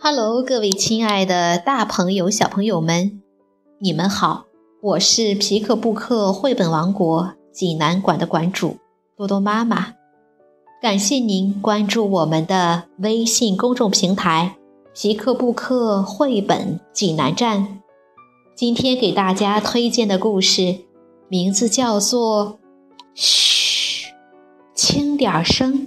Hello，各位亲爱的大朋友、小朋友们，你们好！我是皮克布克绘本王国济南馆的馆主多多妈妈。感谢您关注我们的微信公众平台“皮克布克绘本济南站”。今天给大家推荐的故事名字叫做《嘘，轻点声》。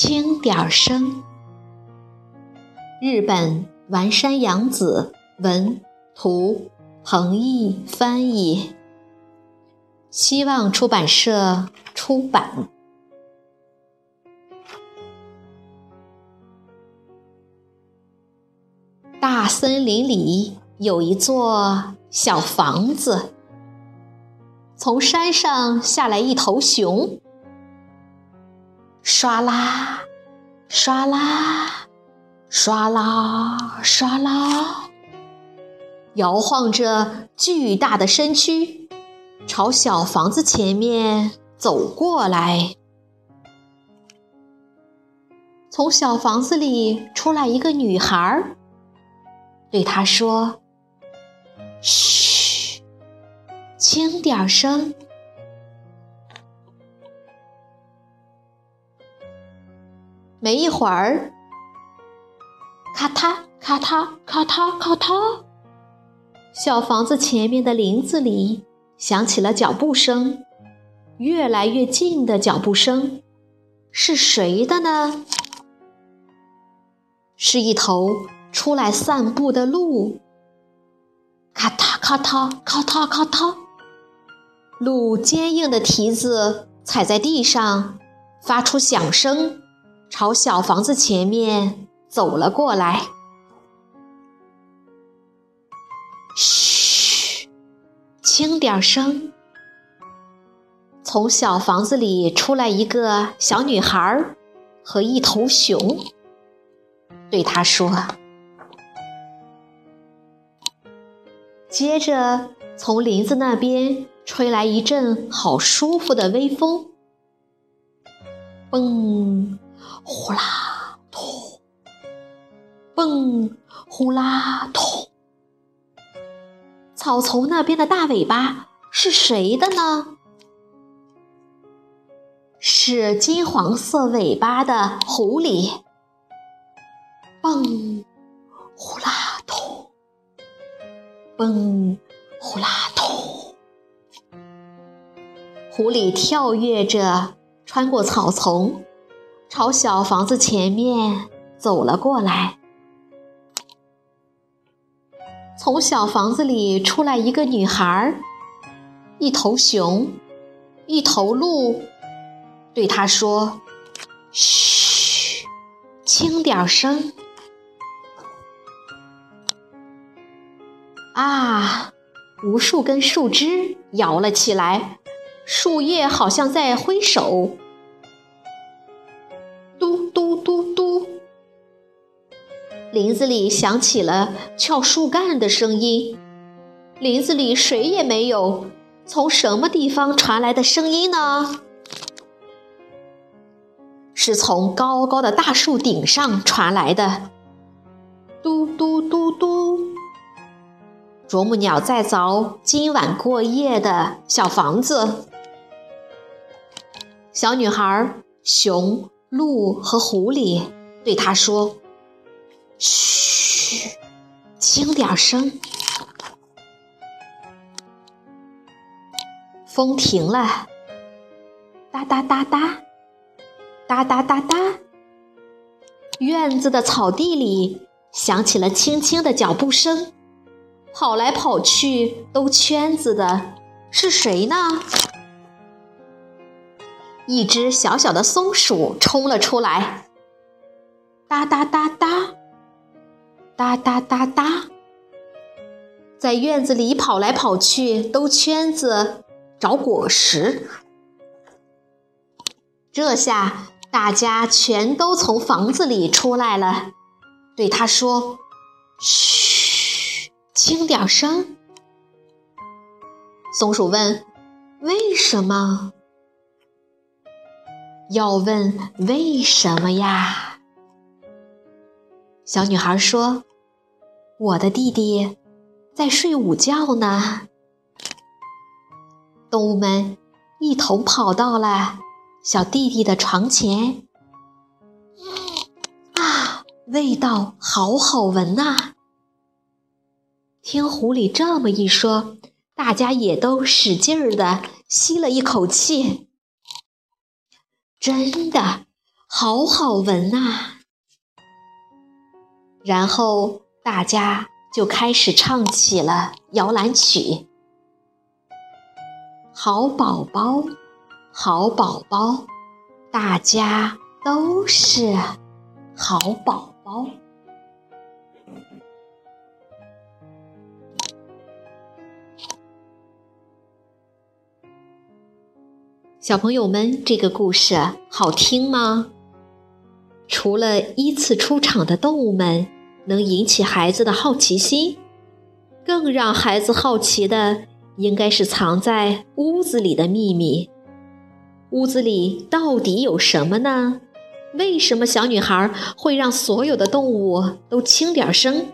轻点儿声。日本丸山洋子文图，彭毅翻译，希望出版社出版。大森林里有一座小房子，从山上下来一头熊。刷啦，刷啦，刷啦，刷啦，摇晃着巨大的身躯，朝小房子前面走过来。从小房子里出来一个女孩，对他说：“嘘，轻点声。”没一会儿，咔嗒咔嗒咔嗒咔嗒，小房子前面的林子里响起了脚步声，越来越近的脚步声，是谁的呢？是一头出来散步的鹿。咔嗒咔嗒咔嗒咔嗒，鹿坚硬的蹄子踩在地上，发出响声。朝小房子前面走了过来。嘘，轻点声。从小房子里出来一个小女孩和一头熊，对她说。接着，从林子那边吹来一阵好舒服的微风。嘣。呼啦通，蹦呼啦通。草丛那边的大尾巴是谁的呢？是金黄色尾巴的狐狸。蹦呼啦通，蹦呼啦通。狐狸跳跃着穿过草丛。朝小房子前面走了过来。从小房子里出来一个女孩，一头熊，一头鹿，对她说：“嘘，轻点声。”啊，无数根树枝摇了起来，树叶好像在挥手。林子里响起了撬树干的声音。林子里谁也没有。从什么地方传来的声音呢？是从高高的大树顶上传来的。嘟嘟嘟嘟。啄木鸟在凿今晚过夜的小房子。小女孩、熊、鹿和狐狸对她说。嘘，轻点声。风停了，哒哒哒哒，哒哒哒哒。院子的草地里响起了轻轻的脚步声，跑来跑去兜圈子的是谁呢？一只小小的松鼠冲了出来，哒哒哒哒，哒哒哒哒，在院子里跑来跑去，兜圈子找果实。这下大家全都从房子里出来了，对他说：“嘘，轻点声。”松鼠问：“为什么？”要问为什么呀？小女孩说：“我的弟弟在睡午觉呢。”动物们一同跑到了小弟弟的床前。啊，味道好好闻呐！听狐狸这么一说，大家也都使劲儿的吸了一口气。真的好好闻呐！然后大家就开始唱起了摇篮曲：“好宝宝，好宝宝，大家都是好宝宝。”小朋友们，这个故事好听吗？除了依次出场的动物们能引起孩子的好奇心，更让孩子好奇的应该是藏在屋子里的秘密。屋子里到底有什么呢？为什么小女孩会让所有的动物都轻点声？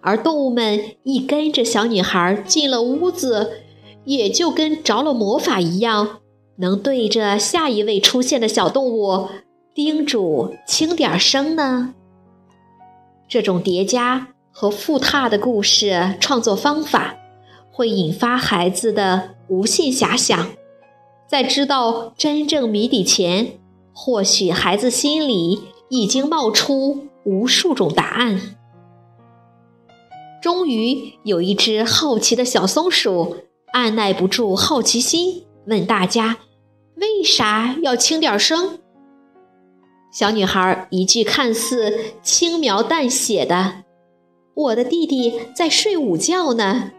而动物们一跟着小女孩进了屋子，也就跟着了魔法一样。能对着下一位出现的小动物叮嘱轻点声呢？这种叠加和复沓的故事创作方法，会引发孩子的无限遐想。在知道真正谜底前，或许孩子心里已经冒出无数种答案。终于有一只好奇的小松鼠，按耐不住好奇心，问大家。为啥要轻点声？小女孩一句看似轻描淡写的“我的弟弟在睡午觉呢”，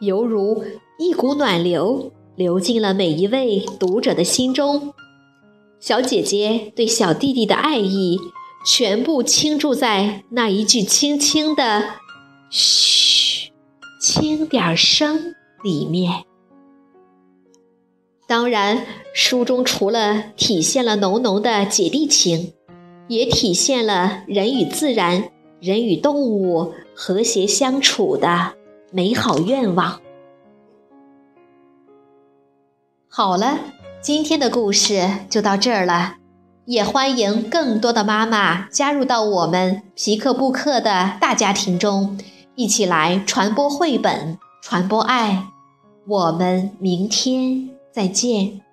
犹如一股暖流流进了每一位读者的心中。小姐姐对小弟弟的爱意，全部倾注在那一句轻轻的“嘘，轻点声”里面。当然，书中除了体现了浓浓的姐弟情，也体现了人与自然、人与动物和谐相处的美好愿望。好了，今天的故事就到这儿了，也欢迎更多的妈妈加入到我们皮克布克的大家庭中，一起来传播绘本，传播爱。我们明天。再见。